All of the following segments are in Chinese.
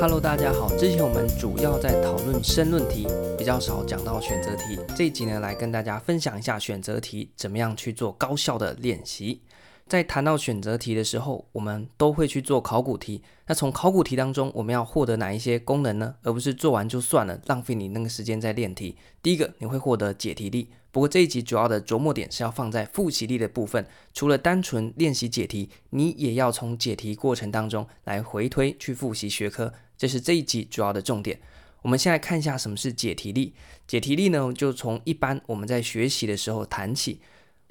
Hello，大家好。之前我们主要在讨论申论题，比较少讲到选择题。这一集呢，来跟大家分享一下选择题怎么样去做高效的练习。在谈到选择题的时候，我们都会去做考古题。那从考古题当中，我们要获得哪一些功能呢？而不是做完就算了，浪费你那个时间在练题。第一个，你会获得解题力。不过这一集主要的着墨点是要放在复习力的部分。除了单纯练习解题，你也要从解题过程当中来回推去复习学科。这是这一集主要的重点。我们先来看一下什么是解题力。解题力呢，就从一般我们在学习的时候谈起。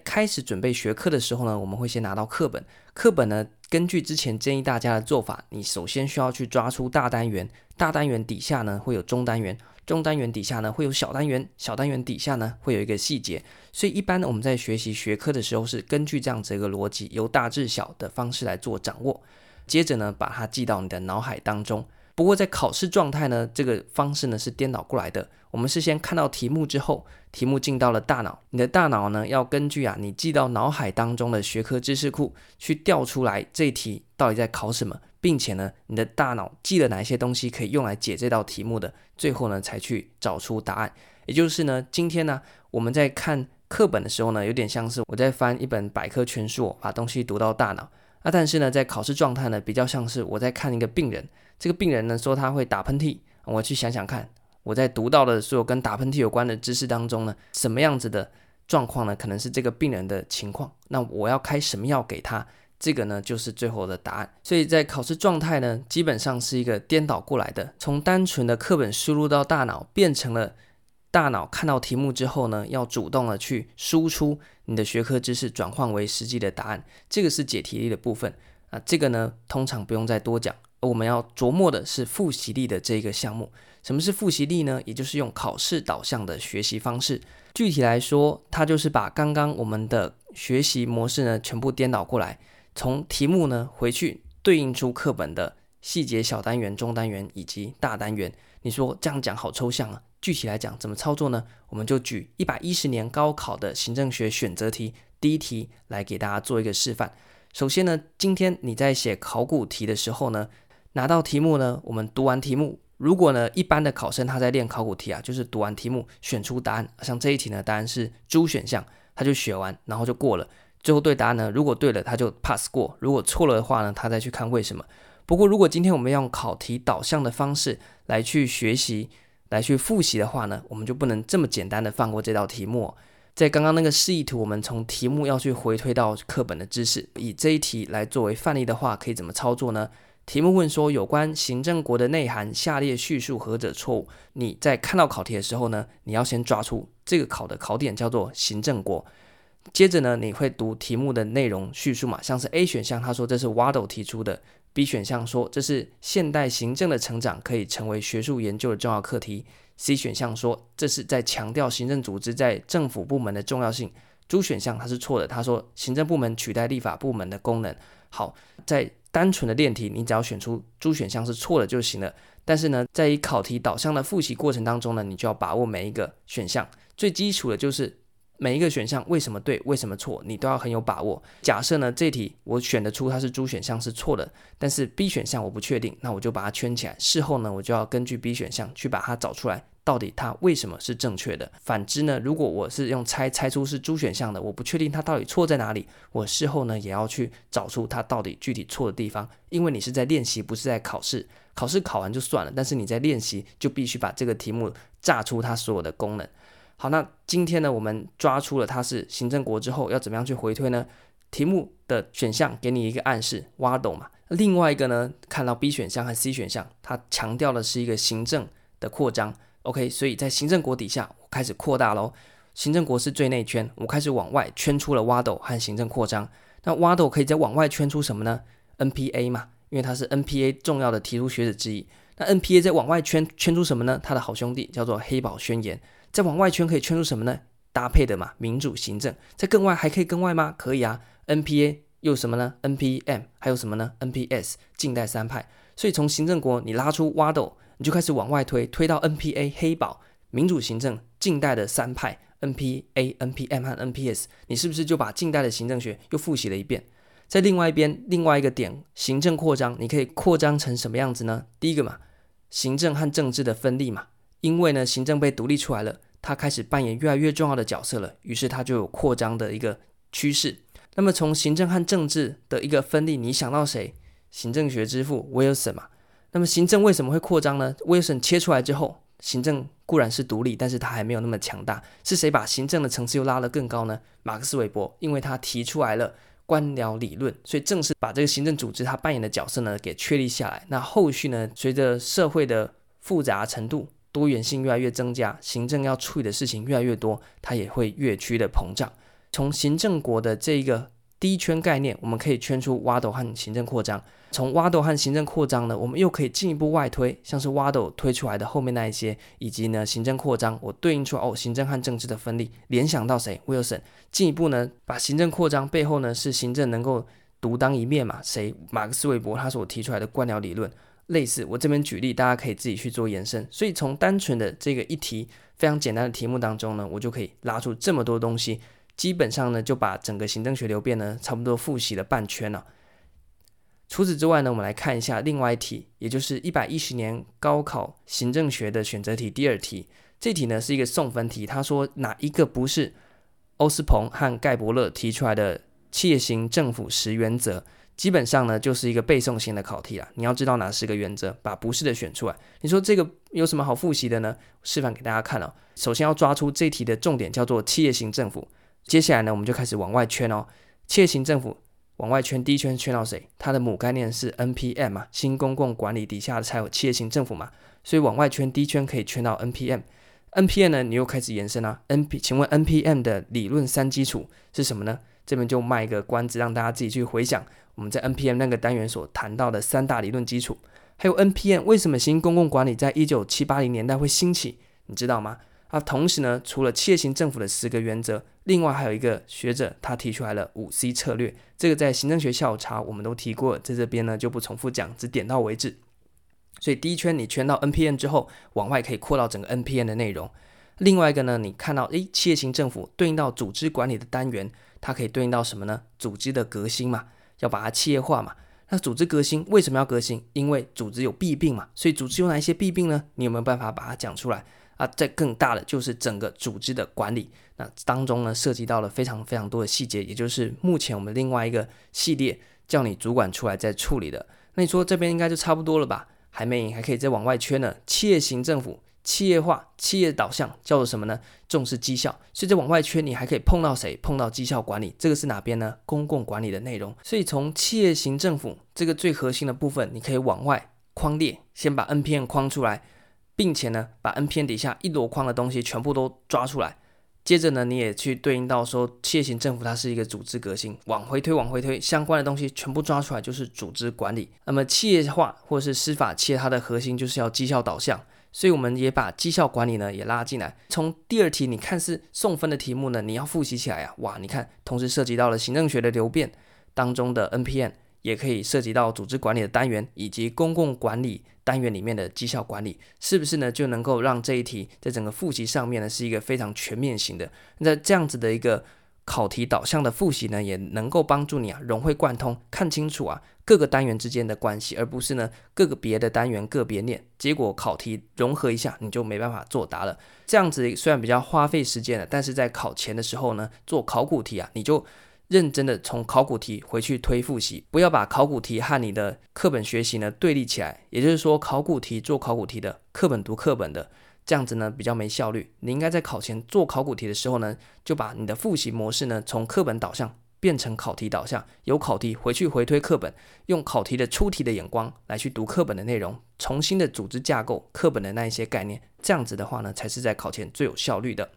开始准备学科的时候呢，我们会先拿到课本。课本呢，根据之前建议大家的做法，你首先需要去抓出大单元，大单元底下呢会有中单元，中单元底下呢会有小单元，小单元底下呢会有一个细节。所以一般呢，我们在学习学科的时候是根据这样子一个逻辑，由大至小的方式来做掌握。接着呢，把它记到你的脑海当中。不过在考试状态呢，这个方式呢是颠倒过来的。我们是先看到题目之后，题目进到了大脑，你的大脑呢要根据啊你记到脑海当中的学科知识库去调出来这一题到底在考什么，并且呢你的大脑记了哪一些东西可以用来解这道题目的，最后呢才去找出答案。也就是呢，今天呢我们在看课本的时候呢，有点像是我在翻一本百科全书，把东西读到大脑。那但是呢，在考试状态呢，比较像是我在看一个病人。这个病人呢说他会打喷嚏，我去想想看，我在读到的所有跟打喷嚏有关的知识当中呢，什么样子的状况呢？可能是这个病人的情况。那我要开什么药给他？这个呢就是最后的答案。所以在考试状态呢，基本上是一个颠倒过来的，从单纯的课本输入到大脑，变成了。大脑看到题目之后呢，要主动的去输出你的学科知识，转换为实际的答案。这个是解题力的部分啊。这个呢，通常不用再多讲。我们要琢磨的是复习力的这个项目。什么是复习力呢？也就是用考试导向的学习方式。具体来说，它就是把刚刚我们的学习模式呢，全部颠倒过来，从题目呢回去对应出课本的细节小单元、中单元以及大单元。你说这样讲好抽象啊？具体来讲，怎么操作呢？我们就举一百一十年高考的行政学选择题第一题来给大家做一个示范。首先呢，今天你在写考古题的时候呢，拿到题目呢，我们读完题目。如果呢，一般的考生他在练考古题啊，就是读完题目选出答案。像这一题呢，答案是 D 选项，他就选完，然后就过了。最后对答案呢，如果对了，他就 pass 过；如果错了的话呢，他再去看为什么。不过如果今天我们用考题导向的方式来去学习。来去复习的话呢，我们就不能这么简单的放过这道题目。在刚刚那个示意图，我们从题目要去回推到课本的知识。以这一题来作为范例的话，可以怎么操作呢？题目问说，有关行政国的内涵，下列叙述何者错误？你在看到考题的时候呢，你要先抓出这个考的考点叫做行政国。接着呢，你会读题目的内容叙述嘛，像是 A 选项，他说这是 Waddle 提出的。B 选项说，这是现代行政的成长可以成为学术研究的重要课题。C 选项说，这是在强调行政组织在政府部门的重要性。D 选项它是错的，他说行政部门取代立法部门的功能。好，在单纯的练题，你只要选出 D 选项是错的就行了。但是呢，在以考题导向的复习过程当中呢，你就要把握每一个选项。最基础的就是。每一个选项为什么对，为什么错，你都要很有把握。假设呢，这题我选得出它是 D 选项是错的，但是 B 选项我不确定，那我就把它圈起来。事后呢，我就要根据 B 选项去把它找出来，到底它为什么是正确的。反之呢，如果我是用猜猜出是猪选项的，我不确定它到底错在哪里，我事后呢也要去找出它到底具体错的地方。因为你是在练习，不是在考试。考试考完就算了，但是你在练习就必须把这个题目炸出它所有的功能。好，那今天呢，我们抓出了它是行政国之后，要怎么样去回推呢？题目的选项给你一个暗示，Waddle 嘛。另外一个呢，看到 B 选项和 C 选项，它强调的是一个行政的扩张。OK，所以在行政国底下，我开始扩大喽。行政国是最内圈，我开始往外圈出了瓦斗和行政扩张。那瓦斗可以再往外圈出什么呢？NPA 嘛，因为它是 NPA 重要的提出学者之一。那 NPA 在往外圈圈出什么呢？他的好兄弟叫做黑宝宣言。再往外圈可以圈出什么呢？搭配的嘛，民主行政。在更外还可以更外吗？可以啊。NPA 又什么呢？NPM 还有什么呢？NPS 近代三派。所以从行政国你拉出瓦斗你就开始往外推，推到 NPA 黑堡民主行政近代的三派 NPA、NPM 和 NPS，你是不是就把近代的行政学又复习了一遍？在另外一边，另外一个点，行政扩张，你可以扩张成什么样子呢？第一个嘛，行政和政治的分立嘛。因为呢，行政被独立出来了，它开始扮演越来越重要的角色了，于是它就有扩张的一个趋势。那么从行政和政治的一个分立，你想到谁？行政学之父威尔森嘛。那么行政为什么会扩张呢？威尔森切出来之后，行政固然是独立，但是它还没有那么强大。是谁把行政的层次又拉得更高呢？马克思韦伯，因为他提出来了官僚理论，所以正式把这个行政组织他扮演的角色呢给确立下来。那后续呢，随着社会的复杂程度、多元性越来越增加，行政要处理的事情越来越多，它也会越趋的膨胀。从行政国的这一个低圈概念，我们可以圈出挖斗和行政扩张。从挖斗和行政扩张呢，我们又可以进一步外推，像是挖斗推出来的后面那一些，以及呢行政扩张，我对应出哦行政和政治的分立，联想到谁？威尔森。进一步呢，把行政扩张背后呢是行政能够独当一面嘛？谁？马克思韦伯他所提出来的官僚理论，类似我这边举例，大家可以自己去做延伸。所以从单纯的这个一题非常简单的题目当中呢，我就可以拉出这么多东西，基本上呢就把整个行政学流变呢差不多复习了半圈了。除此之外呢，我们来看一下另外一题，也就是一百一十年高考行政学的选择题第二题。这题呢是一个送分题，他说哪一个不是欧斯鹏和盖伯勒提出来的企业型政府十原则？基本上呢就是一个背诵型的考题啦。你要知道哪十个原则，把不是的选出来。你说这个有什么好复习的呢？示范给大家看哦。首先要抓出这题的重点叫做企业型政府。接下来呢，我们就开始往外圈哦，企业型政府。往外圈，第一圈圈到谁？它的母概念是 NPM 嘛，新公共管理底下才有企业型政府嘛，所以往外圈，第一圈可以圈到 NPM。NPM 呢，你又开始延伸啊，NP，请问 NPM 的理论三基础是什么呢？这边就卖一个关子，让大家自己去回想我们在 NPM 那个单元所谈到的三大理论基础。还有 NPM 为什么新公共管理在一九七八零年代会兴起？你知道吗？啊，同时呢，除了企业型政府的十个原则，另外还有一个学者他提出来了五 C 策略，这个在行政学下午茶我们都提过，在这边呢就不重复讲，只点到为止。所以第一圈你圈到 NPM 之后，往外可以扩到整个 NPM 的内容。另外一个呢，你看到诶，企业型政府对应到组织管理的单元，它可以对应到什么呢？组织的革新嘛，要把它企业化嘛。那组织革新为什么要革新？因为组织有弊病嘛，所以组织有哪一些弊病呢？你有没有办法把它讲出来？啊，在更大的就是整个组织的管理，那当中呢涉及到了非常非常多的细节，也就是目前我们另外一个系列叫你主管出来再处理的。那你说这边应该就差不多了吧？还没，还可以再往外圈呢。企业型政府、企业化、企业导向叫做什么呢？重视绩效。所以再往外圈，你还可以碰到谁？碰到绩效管理，这个是哪边呢？公共管理的内容。所以从企业型政府这个最核心的部分，你可以往外框列，先把 NPM 框出来。并且呢，把 N P N 底下一箩筐的东西全部都抓出来，接着呢，你也去对应到说，企业型政府它是一个组织革新，往回推，往回推，相关的东西全部抓出来就是组织管理。那么企业化或是司法企业，它的核心就是要绩效导向，所以我们也把绩效管理呢也拉进来。从第二题你看似送分的题目呢，你要复习起来呀，哇，你看，同时涉及到了行政学的流变当中的 N P N。也可以涉及到组织管理的单元，以及公共管理单元里面的绩效管理，是不是呢？就能够让这一题在整个复习上面呢，是一个非常全面型的。那这样子的一个考题导向的复习呢，也能够帮助你啊融会贯通，看清楚啊各个单元之间的关系，而不是呢各个别的单元个别念，结果考题融合一下你就没办法作答了。这样子虽然比较花费时间了，但是在考前的时候呢，做考古题啊，你就。认真的从考古题回去推复习，不要把考古题和你的课本学习呢对立起来。也就是说，考古题做考古题的，课本读课本的，这样子呢比较没效率。你应该在考前做考古题的时候呢，就把你的复习模式呢从课本导向变成考题导向，有考题回去回推课本，用考题的出题的眼光来去读课本的内容，重新的组织架构课本的那一些概念。这样子的话呢，才是在考前最有效率的。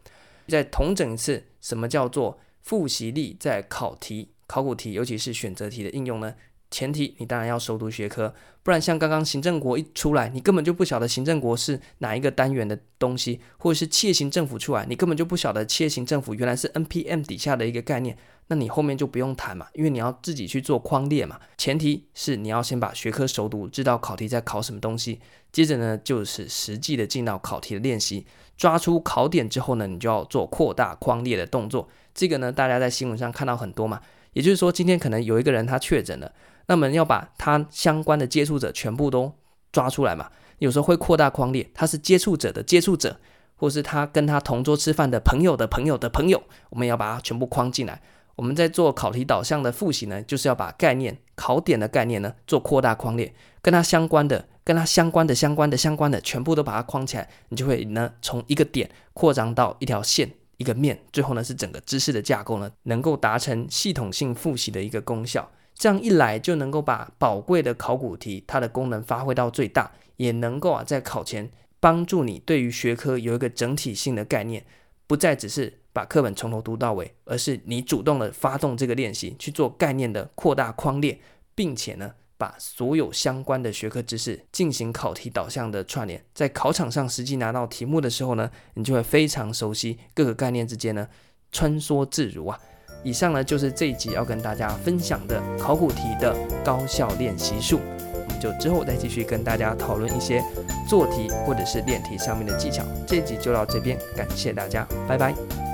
再同整一次，什么叫做？复习力在考题、考古题，尤其是选择题的应用呢？前提你当然要熟读学科，不然像刚刚行政国一出来，你根本就不晓得行政国是哪一个单元的东西，或者是企业型政府出来，你根本就不晓得企业型政府原来是 NPM 底下的一个概念，那你后面就不用谈嘛，因为你要自己去做框列嘛。前提是你要先把学科熟读，知道考题在考什么东西，接着呢就是实际的进到考题的练习，抓出考点之后呢，你就要做扩大框列的动作。这个呢，大家在新闻上看到很多嘛，也就是说，今天可能有一个人他确诊了，那么要把他相关的接触者全部都抓出来嘛。有时候会扩大框列，他是接触者的接触者，或是他跟他同桌吃饭的朋友的朋友的朋友，我们要把它全部框进来。我们在做考题导向的复习呢，就是要把概念、考点的概念呢做扩大框列，跟它相关的、跟它相关的、相关的、相关的，全部都把它框起来，你就会呢从一个点扩张到一条线、一个面，最后呢是整个知识的架构呢能够达成系统性复习的一个功效。这样一来就能够把宝贵的考古题它的功能发挥到最大，也能够啊在考前帮助你对于学科有一个整体性的概念，不再只是。把课本从头读到尾，而是你主动的发动这个练习去做概念的扩大框列，并且呢，把所有相关的学科知识进行考题导向的串联，在考场上实际拿到题目的时候呢，你就会非常熟悉各个概念之间呢穿梭自如啊。以上呢就是这一集要跟大家分享的考古题的高效练习术。我们就之后再继续跟大家讨论一些做题或者是练题上面的技巧。这一集就到这边，感谢大家，拜拜。